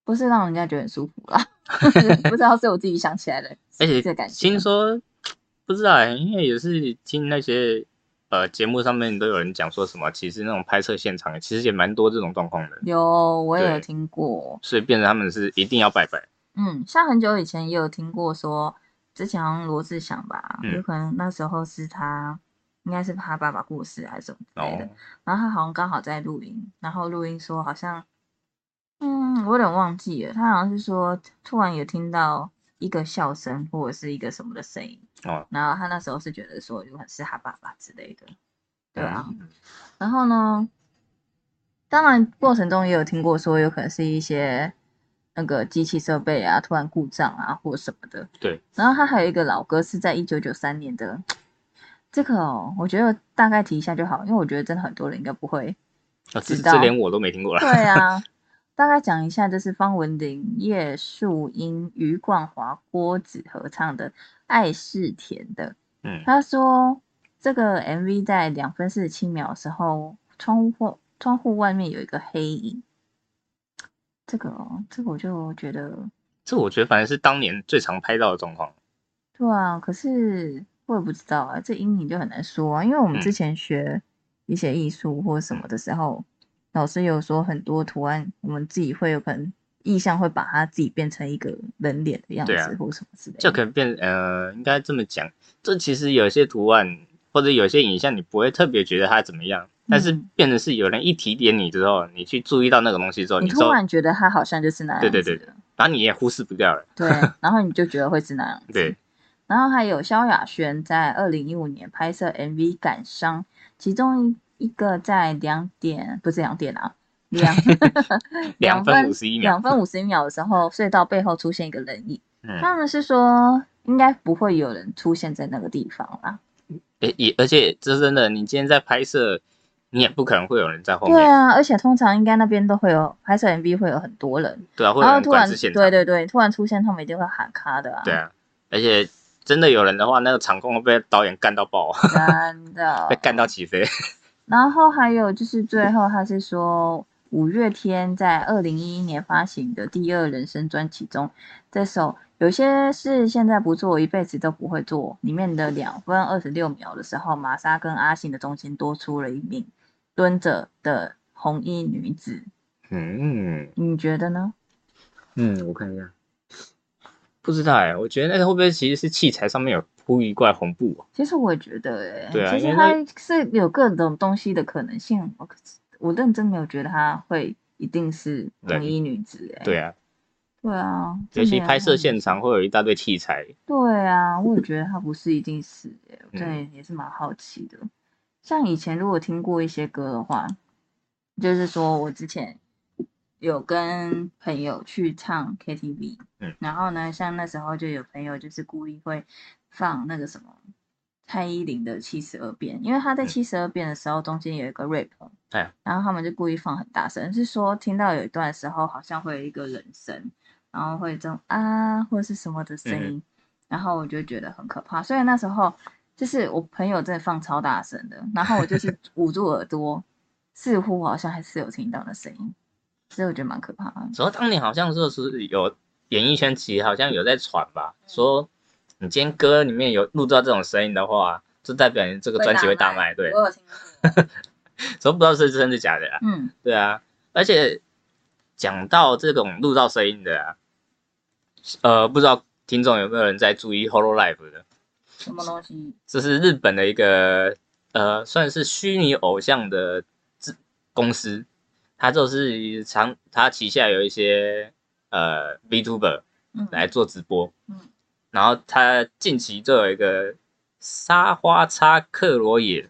不是让人家觉得很舒服啦。不知道是我自己想起来的，而且这感觉。听说 不知道哎、因为也是听那些呃节目上面都有人讲说什么，其实那种拍摄现场其实也蛮多这种状况的，有，我也有听过。所以变成他们是一定要拜拜。嗯，像很久以前也有听过说，之前好像罗志祥吧，嗯有可能那时候是他，应该是他爸爸过世还是什么之类的。哦，然后他好像刚好在录音，然后录音说好像，嗯，我有点忘记了，他好像是说突然有听到一个笑声或者是一个什么的声音，哦，然后他那时候是觉得说有可能是他爸爸之类的，对啊。嗯然后呢，当然过程中也有听过说有可能是一些那个机器设备啊突然故障啊或什么的。对。然后他还有一个老歌是在一九九三年的，这个哦，我觉得大概提一下就好，因为我觉得真的很多人应该不会。啊这知道这连我都没听过了。对啊，大概讲一下，这是方文琳、叶树英、余冠华、郭子合唱的《爱是甜的》。嗯，他说这个 MV 在两分四十七秒的时候，窗户窗户外面有一个黑影。这个哦，这个我就觉得，这我觉得反正是当年最常拍到的状况。对啊，可是我也不知道啊，这阴影就很难说啊，因为我们嗯之前学一些艺术或什么的时候，老师有说很多图案，我们自己会有可能意象会把它自己变成一个人脸的样子，或什么之类的。就可能变呃，应该这么讲，这其实有些图案或者有些影像，你不会特别觉得它怎么样，但是嗯变成是有人一提点你之后，你去注意到那个东西之后，你突然觉得它好像就是那样子，对对对然后你也忽视不掉了。对，然后你就觉得会是那样子。对，然后还有萧亚轩在二零一五年拍摄 MV《感伤》，其中一个在两点不是两点啊，两两分五十一秒两分五十一秒的时候，隧道背后出现一个人影。嗯，他们是说应该不会有人出现在那个地方啦。也也而且这真的，你今天在拍摄，你也不可能会有人在后面对，啊，而且通常应该那边都会有拍摄 MV 会有很多人，对啊，会有突然对对对，突然出现他们一定会喊卡的啊。对啊，而且真的有人的话，那个场控会被导演干到爆，真的 被干到起飞。然后还有就是最后他是说，五月天在二零一一年发行的第二人生专辑中，这首有些事现在不做，一辈子都不会做。里面的两分二十六秒的时候，玛莎跟阿信的中间多出了一名蹲着的红衣女子。嗯你觉得呢？嗯，我看一下，不知道哎，我觉得那个会不会其实是器材上面有铺一块红布、啊？其实我也觉得、欸，对啊其实它是有各种东西的可能性。我认真没有觉得他会一定是红衣女子、欸，对啊，对啊，尤其拍摄现很场会有一大堆器材。对啊，我也觉得他不是一定是、欸，嗯。对，也是蛮好奇的。像以前如果听过一些歌的话，就是说我之前有跟朋友去唱 KTV，嗯，然后呢，像那时候就有朋友就是故意会放那个什么蔡依林的七十二变，因为他在嗯。七十二变的时候中间有一个 rap，哎然后他们就故意放很大声，是说听到有一段的时候好像会有一个人声，然后会这种啊或者是什么的声音，然后我就觉得很可怕，所以那时候就是我朋友真的放超大声的，然后我就是 捂住耳朵，似乎好像还是有听到的声音，所以我觉得蛮可怕的。主要当年好像就是有演艺圈其实好像有在传吧，嗯说你今天歌里面有录到这种声音的话，就代表你这个专辑会大卖。对，我有听过。所以不知道是真的假的啊。嗯，对啊，而且讲到这种录到声音的啊，呃，不知道听众有没有人在注意 Hololive 的？什么东西？这是日本的一个呃，算是虚拟偶像的制公司，它就是长，它旗下有一些呃 VTuber 嗯，来做直播，嗯然后他近期就有一个沙花叉克罗野，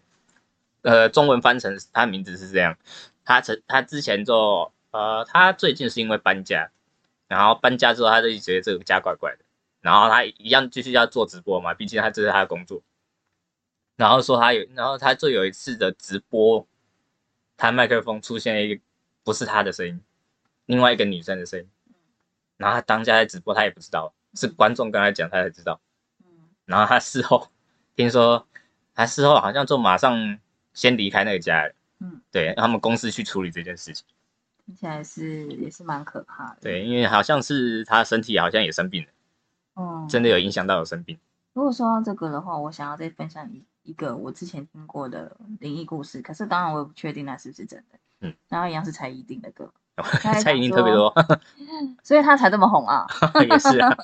呃，中文翻成他名字是这样，他曾他之前就呃，他最近是因为搬家，然后搬家之后他就一直觉得这个家怪怪的，然后他一样继续要做直播嘛，毕竟他这是他的工作。然后说他有，然后他就有一次的直播，他麦克风出现了一个不是他的声音，另外一个女生的声音，然后他当下在直播，他也不知道，是观众跟他讲，他才知道。嗯然后他事后听说，他事后好像就马上先离开那个家了，嗯，对，让他们公司去处理这件事情。听起来是也是蛮可怕的。，对，因为好像是他身体好像也生病了，嗯，真的有影响到有生病。如果说到这个的话，我想要再分享一一个我之前听过的灵异故事，可是当然我也不确定那是不是真的。嗯，然后一样是蔡依林的歌，蔡依林特别多，所以他才这么红啊。也是啊，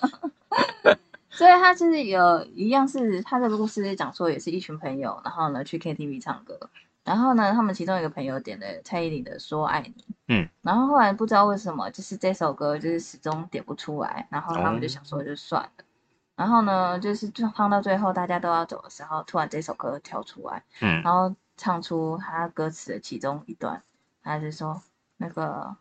所以他其实有一样是他这个故事讲说，也是一群朋友，然后呢去 KTV 唱歌，然后呢他们其中一个朋友点了蔡依林的《说爱你》，嗯，然后后来不知道为什么，就是这首歌就是始终点不出来，然后他们就想说就算了。然后呢，就是就放到最后大家都要走的时候，突然这首歌跳出来，嗯，然后唱出他歌词的其中一段，他就说那个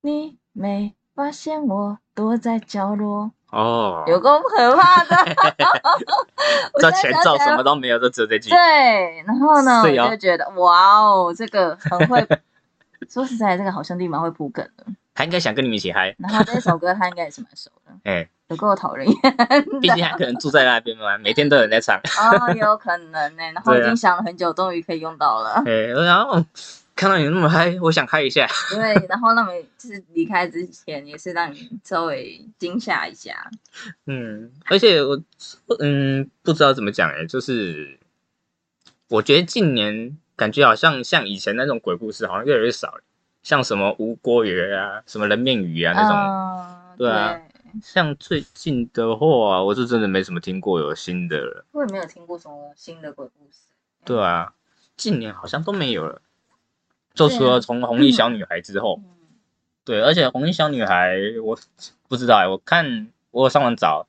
你没发现我躲在角落，哦，有够可怕的。我这前奏什么都没有，就只有这句。对，然后呢，我就觉得哇哦，这个很会。说实在，这个好兄弟蛮会铺梗的。他应该想跟你们一起嗨，然后这首歌他应该也是蛮熟的，哎，有够讨人厌毕竟他可能住在那边嘛，每天都有人在唱。哦，有可能呢、然后已经想了很久，终于可以用到了。哎，然后看到你那么嗨，我想嗨一下。对，然后让你就是离开之前，也是让你稍微惊吓一下。嗯，而且我嗯不知道怎么讲哎，就是我觉得近年感觉好像像以前那种鬼故事好像越来越少了，像什么吴锅鱼啊、什么人面鱼啊那种。嗯，对啊像最近的话，我是真的没什么听过有新的了。我也没有听过什么新的鬼故事。对啊，近年好像都没有了，就除了从红衣小女孩之后，嗯，对，而且红衣小女孩我不知道哎，我看我有上网找，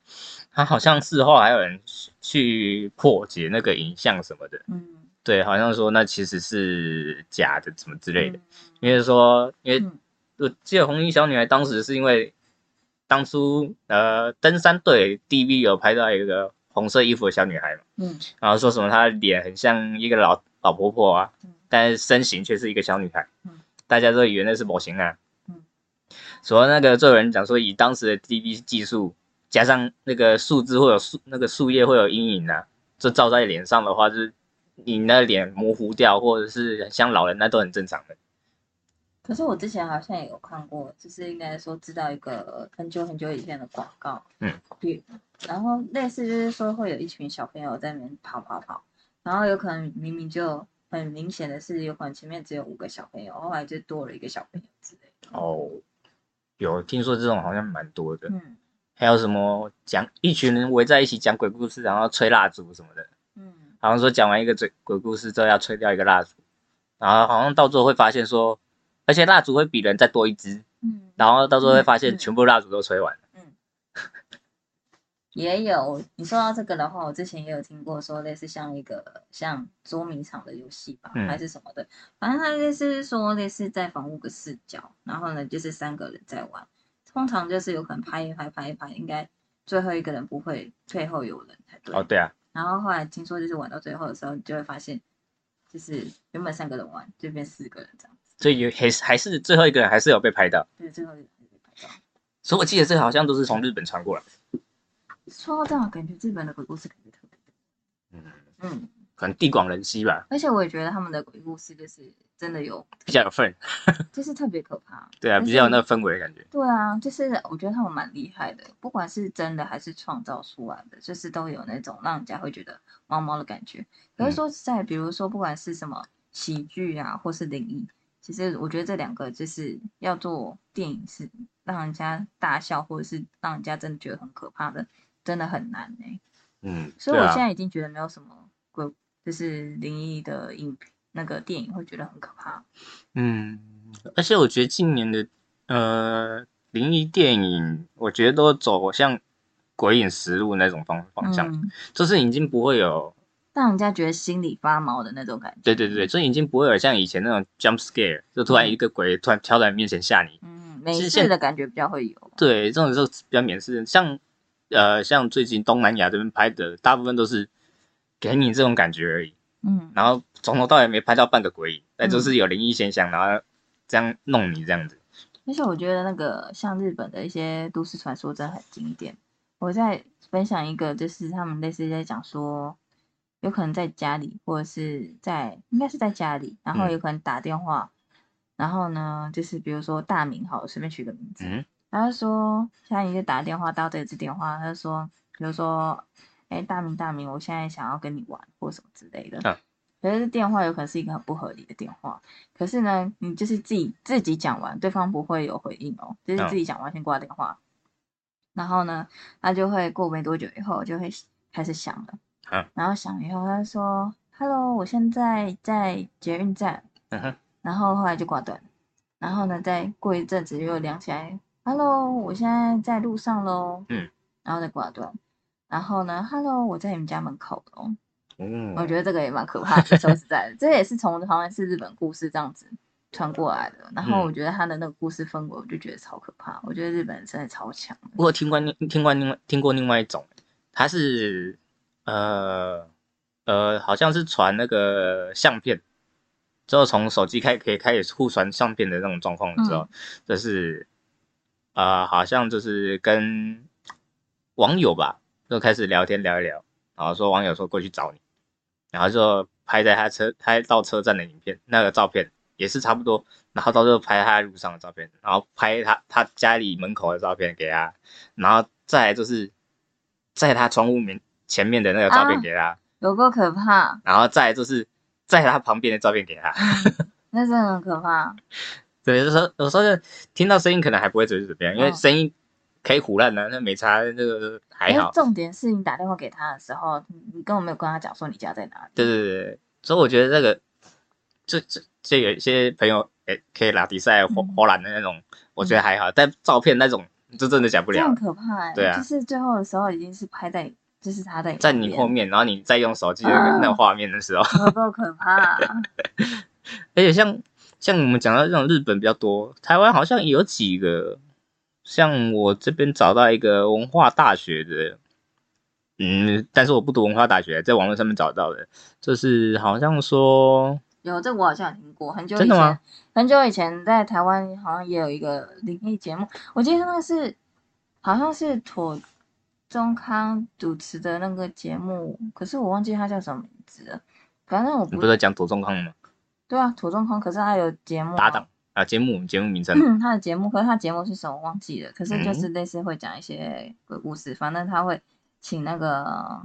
她好像事后还有人去破解那个影像什么的，嗯。对，好像说那其实是假的，什么之类的。嗯。因为说，因为嗯。我记得红衣小女孩当时是因为当初呃登山队 DV 有拍到一个红色衣服的小女孩嘛，嗯。然后说什么她的脸很像一个老老婆婆啊嗯，但是身形却是一个小女孩嗯，大家都以为那是模型啊。嗯，所以那个就有人讲说，以当时的 DB 技术，加上那个树枝会有树那个树叶会有阴影啊，这照在脸上的话，就是你那脸模糊掉，或者是像老人那都很正常的。可是我之前好像也有看过，就是应该说知道一个很久很久以前的广告，嗯，对，然后类似就是说会有一群小朋友在那边跑跑跑，然后有可能明明就很明显的是有可能前面只有五个小朋友，后来就多了一个小朋友之类的。哦，有听说这种好像蛮多的，嗯还有什么讲一群人围在一起讲鬼故事，然后吹蜡烛什么的，嗯好像说讲完一个鬼鬼故事之后要吹掉一个蜡烛，然后好像到最后会发现说，而且蜡烛会比人再多一支，嗯，然后到时候会发现全部蜡烛都吹完了。也有你说到这个的话，我之前也有听过说类似像一个像捉迷藏的游戏吧，嗯还是什么的，反正它类似是说类似在房屋个视角，然后呢就是三个人在玩，通常就是有可能拍一拍拍一拍，应该最后一个人不会背后有人才对。哦，对啊，然后后来听说就是玩到最后的时候，你就会发现，就是原本三个人玩就变四个人这样子，所以有还是还是最后一个人还是有被拍到，对，最后一个人被拍到。所以我记得这个好像都是从日本传过来的。说到这样，感觉日本的鬼故事感觉特别多，嗯，嗯。可能地广人稀吧，而且我也觉得他们的鬼故事就是真的有，比较有份。就是特别可怕。对啊，比较有那个氛围的感觉。对啊，就是我觉得他们蛮厉害的，不管是真的还是创造出来的，就是都有那种让人家会觉得毛毛的感觉。可是嗯说实在，比如说不管是什么喜剧啊，或是灵异，其实我觉得这两个就是要做电影是让人家大笑，或者是让人家真的觉得很可怕的，真的很难呢、嗯，所以我现在已经觉得没有什么鬼，就是灵异的影那个电影会觉得很可怕。嗯，而且我觉得今年的呃灵异电影，我觉得都走向鬼影实录那种方方向，嗯，就是已经不会有，让人家觉得心里发毛的那种感觉。对对对，所以已经不会有像以前那种 jump scare，就突然一个鬼突然跳在你面前吓你。嗯，美其实现式的感觉比较会有。对，这种就比较免式，像呃像最近东南亚这边拍的，大部分都是给你这种感觉而已，嗯，然后从头到尾没拍到半个鬼影，但就是有灵异现象，然后这样弄你这样子。而且我觉得那个像日本的一些都市传说真的很经典。我在分享一个，就是他们类似在讲说，有可能在家里，或者是在应该是在家里，然后嗯有可能打电话，然后呢，就是比如说大名好了，随便取个名字，嗯他就说，现在你就打电话到这支电话，他就说，比如说，哎，大明大明，我现在想要跟你玩或什么之类的。啊。可是电话有可能是一个很不合理的电话，可是呢，你就是自己自己讲完，对方不会有回应哦，就是嗯自己讲完先挂电话，然后呢，他就会过没多久以后就会开始响了，嗯然后响以后他就说，Hello，我现在在捷运站，然后后来就挂断，然后呢，再过一阵子又亮起来，Hello，我现在在路上喽，嗯，然后再挂断，然后呢，Hello，我在你们家门口喽，嗯，我觉得这个也蛮可怕的，说实在的，这也是从好像是日本故事这样子传过来的，然后嗯。我觉得他的那个故事氛围，我就觉得超可怕，我觉得日本人真的超强的，我有听过另听过另外听过另外一种，他是呃呃，好像是传那个相片，之后从手机开可以开始互传相片的那种状况的时候，就是呃，好像就是跟网友吧，就开始聊天聊一聊，然后说网友说过去找你，然后就拍在他车拍到车站的影片，那个照片也是差不多，然后到时候拍他路上的照片，然后拍他他家里门口的照片给他，然后再来就是在他窗户面前面的那个照片给他，有够可怕，然后再来就是在他旁边的照片给他。那真的很可怕，对，有时候有时候就听到声音可能还不会觉得怎么样，因为嗯声音可以胡乱的，那没差，那个还好。重点是你打电话给他的时候，你你根本没有跟他讲说你家在哪里，对对对对，所以我觉得这个，这这这有一些朋友诶可以拉比赛火嗯。火懒的那种，我觉得还好，但照片那种就真的讲不了。这很。可怕、欸，对啊。就是最后的时候已经是拍在，就是他在在你后，面，然后你再用手机的那个画面的时候，有够可怕、而且像像我们讲到这种日本比较多，台湾好像也有几个，像我这边找到一个文化大学的，嗯，但是我不读文化大学，在网络上面找到的，就是好像说，有这个我好像有听过，很久以真的吗前，很久以前在台湾好像也有一个灵异节目，我记得那个是好像是妥中康主持的那个节目，可是我忘记他叫什么名字了。反正我不你不是在讲左中康吗？对啊，土中空，可是他有节目、搭档。啊，节目节目名称，他的节目，可是他节目是什么忘记了，可是就是类似会讲一些鬼故事，反正他会请那个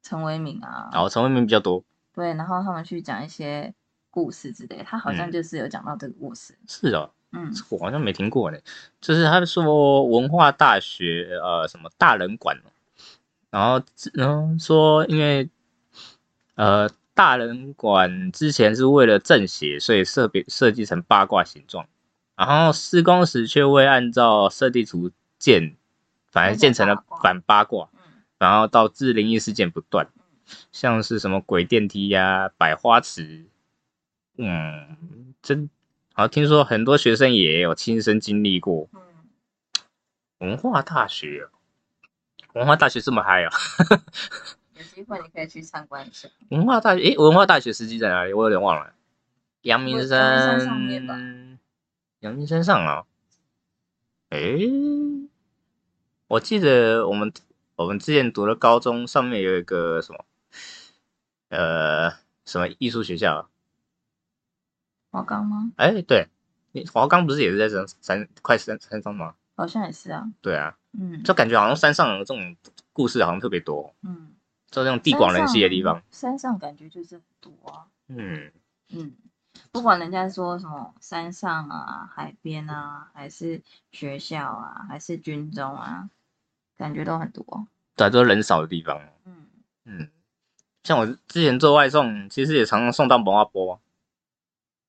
陈为民啊，哦，陈为民比较多，对，然后他们去讲一些故事之类，他好像嗯。就是有讲到这个故事，是哦，嗯。我好像没听过呢。就是他说文化大学呃什么大人馆，然后然后说因为呃大人馆之前是为了正邪，所以设别设计成八卦形状，然后施工时却未按照设计图建，反而建成了反八卦，嗯。然后导致灵异事件不断，像是什么鬼电梯呀、百花池，嗯，真好，听说很多学生也有亲身经历过。嗯，文化大学哦，文化大学这么嗨啊！有机会你可以去参观一下，文化大学，诶，文化大学实际在哪里？我有点忘了。阳明山山上面吧阳明山上啊。诶，我记得我们我们之前读的高中上面有一个什么，呃，什么艺术学校啊？华冈吗？哎，对，你华冈不是也是在山山快山山上吗？好像也是啊，对啊，嗯就感觉好像山上的这种故事好像特别多，嗯，就那种地广人稀的地方。山上，山上感觉就是很多啊，嗯，嗯，不管人家说什么山上啊、海边啊，还是学校啊，还是军中啊，感觉都很多。对啊，都是人少的地方。嗯，嗯，像我之前做外送，其实也常常送到蒙阿波，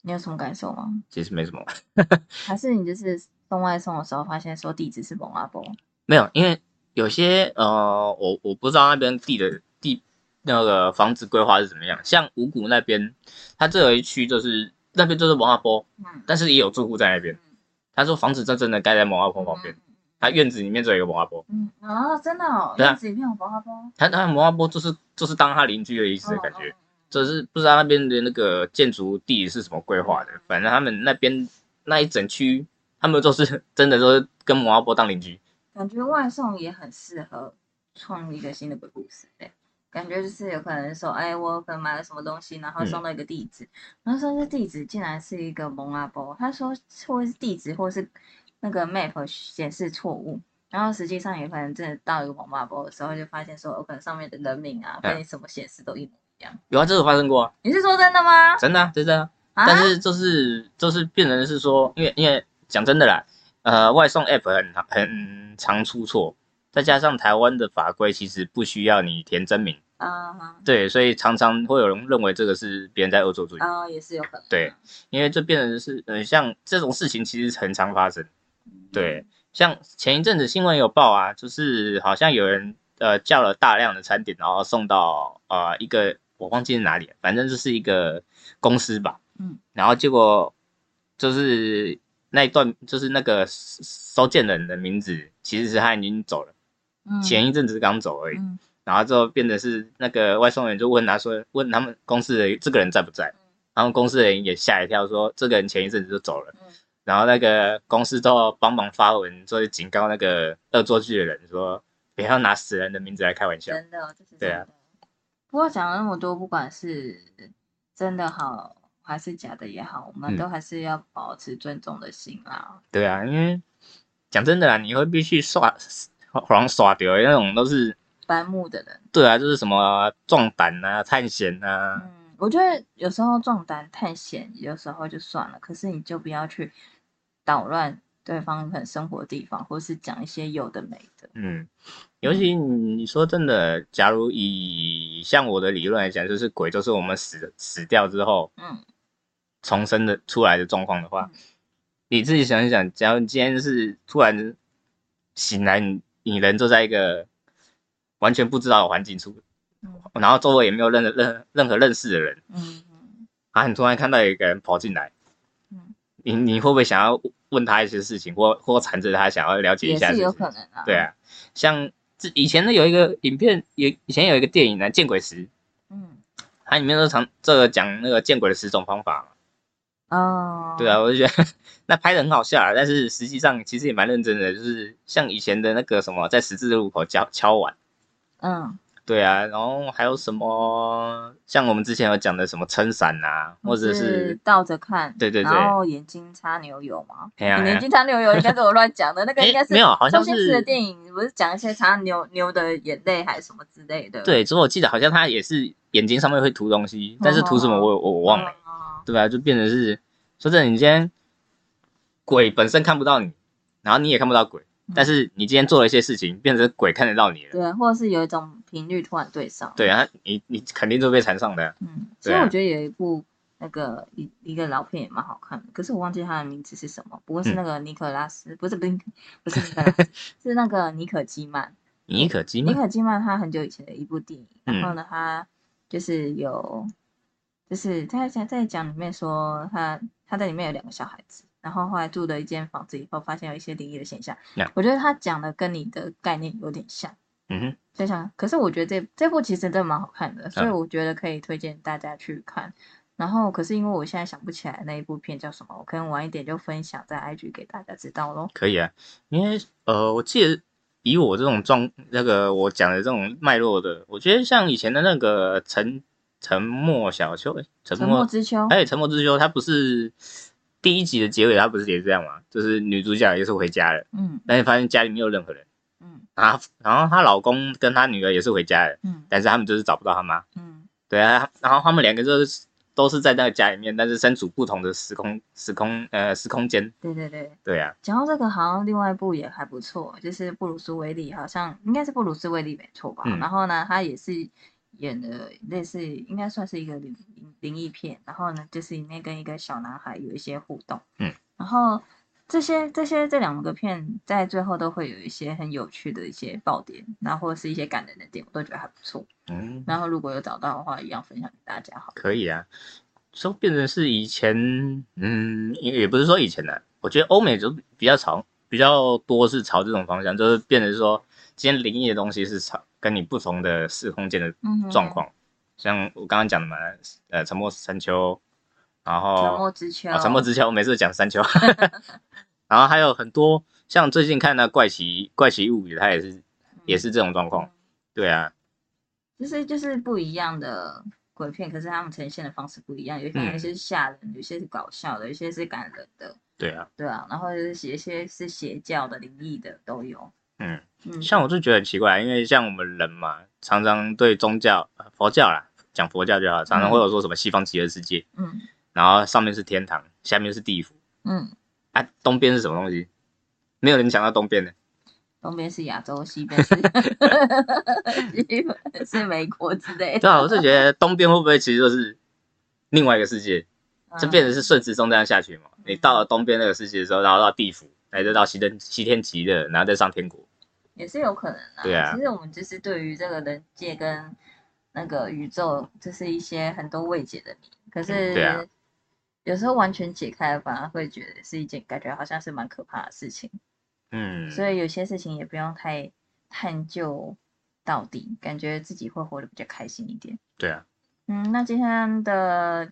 你有什么感受吗？其实没什么，还是你就是送外送的时候发现说地址是蒙阿波？没有，因为有些呃，我我不知道那边地的地那个房子规划是怎么样。像五谷那边，它这有一区就是那边就是文化波，嗯，但是也有住户在那边。他说房子真正的盖在文化波旁边，他院子里面只有一个文化波，嗯，哦，真的哦，院子里面有文化波，他他文化波就是就是当他邻居的意思的感觉。嗯。就是不知道那边的那个建筑地是什么规划的，反正他们那边那一整区，他们都是真的都是跟蒙阿波当邻居。感觉外送也很适合创一个新的鬼故事，对。感觉就是有可能说，哎，我可能买了什么东西，然后送到一个地址，然后说这地址竟然是一个蒙阿波，他说或是地址或是那个 map 显示错误，然后实际上有可能真的到一个蒙阿波的时候，就发现说，有可能上面的人名啊，跟你什么显示都一模一样。有啊，这个发生过啊，你是说真的吗？真的、啊，真的、啊。啊但是就是就是变成是说，因为因为讲真的啦，呃，外送 app 很很常出错，再加上台湾的法规其实不需要你填真名，啊对，所以常常会有人认为这个是别人在恶作剧。啊，也是有可能。对，因为这变成是，呃，像这种事情其实很常发生。对，像前一阵子新闻有报啊，就是好像有人呃叫了大量的餐点，然后送到呃一个我忘记是哪里了，反正就是一个公司吧。嗯，然后结果就是那一段就是那个收件人的名字，其实是他已经走了，嗯前一阵子刚走而已。嗯然后之后变成是那个外送员就问他说，问他们公司的这个人在不在？然后公司的人也吓一跳，说这个人前一阵子就走了。嗯然后那个公司都帮忙发文，说警告那个恶作剧的人说，不要拿死人的名字来开玩笑。真的，这是对啊。不过讲了那么多，不管是真的好还是假的也好，我们嗯都还是要保持尊重的心啦。对啊，因为讲真的啦，你会必须刷，好像刷掉的那种都是，白目的人，对啊，就是什么壮胆啊、探险啊，嗯，我觉得有时候壮胆探险，有时候就算了，可是你就不要去捣乱对方可能生活的地方，或是讲一些有的没的。嗯，尤其你说真的，假如以像我的理论来讲，就是鬼就是我们死死掉之后嗯重生的出来的状况的话嗯，你自己想一想，假如你今天是突然醒来，你你人坐在一个完全不知道的环境处，嗯然后周围也没有任何任任何认识的人，嗯嗯啊，你突然看到有一个人跑进来，嗯，你你会不会想要问他一些事情，或或缠着他想要了解一也是有下事情？可能啊。对，啊，像这以前呢有一个影片，有以前有一个电影呢，《见鬼时》，嗯它里面都常这个讲那个见鬼的十种方法嘛。哦，对啊，，我就觉得那拍的很好笑啊，但是实际上其实也蛮认真的，就是像以前的那个什么，在十字路口敲敲碗，嗯，对啊，然后还有什么像我们之前有讲的什么撑伞啊，或者是倒着看，对对对然后眼睛擦牛油嘛，哎呀哎呀眼睛擦牛油应该是我乱讲的，那个应该是没有好像周星驰的电影，不是讲一些擦牛牛的眼泪还是什么之类的，对，之后我记得好像他也是眼睛上面会涂东西，但是涂什么我我我忘了，嗯对吧、就变成是说真的，你今天鬼本身看不到你，然后你也看不到鬼，但是你今天做了一些事情，变成鬼看得到你了，对，或者是有一种频率突然对上，对啊，你你肯定就被缠上的，嗯，其对啊实我觉得有一部那个一一个老片也蛮好看的，可是我忘记它的名字是什么，不过是嗯。那个尼可拉斯，不是不是不是尼可拉斯，是那个尼可基曼。尼可基曼，尼可基曼他很久以前的一部电影，嗯。然后呢，他就是有，就是他在在讲里面说他他在里面有两个小孩子，然后后来住了一间房子以后，发现有一些灵异的现象。Yeah 我觉得他讲的跟你的概念有点像。嗯哼，就像，可是我觉得这这部其实真的蛮好看的，所以嗯我觉得可以推荐大家去看。然后，可是因为我现在想不起来那一部片叫什么，我可能晚一点就分享在 IG 给大家知道咯。可以啊，因为呃，我记得以我这种状那个我讲的这种脉络的，我觉得像以前的那个沉沉默小秋，诶沉沉默默，之秋，哎，沉默之秋，他不是第一集的结尾，他不是也是这样吗？就是女主角也是回家了，嗯但是发现家里没有任何人，嗯啊，然后她老公跟她女儿也是回家了，嗯但是他们就是找不到他妈，嗯对啊，然后他们两个就是都是在那个家里面，但是身处不同的时空时空呃时空间，对对对。对啊，讲到这个，好像另外一部也还不错，就是布鲁斯威利，好像应该是布鲁斯威利没错吧？嗯然后呢，他也是演的类似，应该算是一个灵灵灵异片。然后呢，就是里面跟一个小男孩有一些互动。嗯，然后这些这些这两个片在最后都会有一些很有趣的一些爆点，然后或者是一些感人的点，我都觉得还不错。嗯。然后如果有找到的话，一样分享给大家好。可以啊，就变成是以前，嗯，也也不是说以前的、我觉得欧美就比较朝比较多是朝这种方向，就是变成是说，今天灵异的东西是朝跟你不同的时空间的状况，像我刚刚讲的嘛，呃，沉默山丘，然后沉默之秋，哦，沉默之丘，我每次讲山丘，然后还有很多像最近看那怪奇怪奇物语，它也是也是这种状况，对啊，就是就是不一样的鬼片，可是他们呈现的方式不一样，有些嗯。有些是吓人，有些是搞笑的，有些是感人的，对啊，对啊，然后就是一些是邪教的、灵异的都有。嗯。嗯，像我就觉得很奇怪，因为像我们人嘛，常常对宗教、呃佛教啦，讲佛教就好，常常会有说什么西方极乐世界，嗯。然后上面是天堂，下面是地府，嗯，啊，东边是什么东西？没有人想到东边的，东边是亚洲，西边是 西边是美国之类的。对啊，我是觉得东边会不会其实就是另外一个世界，就变成是顺时钟这样下去嘛？你到了东边那个世界的时候，然后到地府，来再到西天西天极乐，然后再上天国，也是有可能啊。对啊其实我们就是对于这个人界跟那个宇宙，就是一些很多未解的谜。可是，对啊有时候完全解开了，反而会觉得是一件感觉好像是蛮可怕的事情。嗯，所以有些事情也不用太探究到底，感觉自己会活得比较开心一点。对啊，嗯，那今天的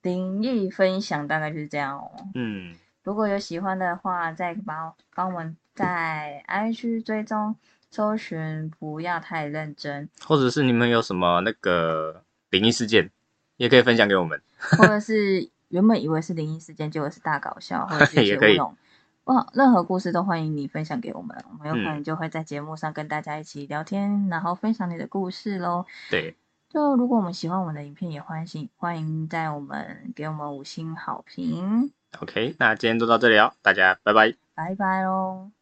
灵异分享大概就是这样哦。嗯，如果有喜欢的话，再帮帮我们在 IG 追踪搜寻，不要太认真，或者是你们有什么那个灵异事件，也可以分享给我们，或者是原本以为是灵异事件，结果是大搞笑，或者是一 也可以。哇，任何故事都欢迎你分享给我们，我们有可嗯能就会在节目上跟大家一起聊天，然后分享你的故事喽。对，就如果我们喜欢我们的影片，也欢迎欢迎在我们给我们五星好评，OK，那今天就到这里哦，大家拜拜。拜拜喽。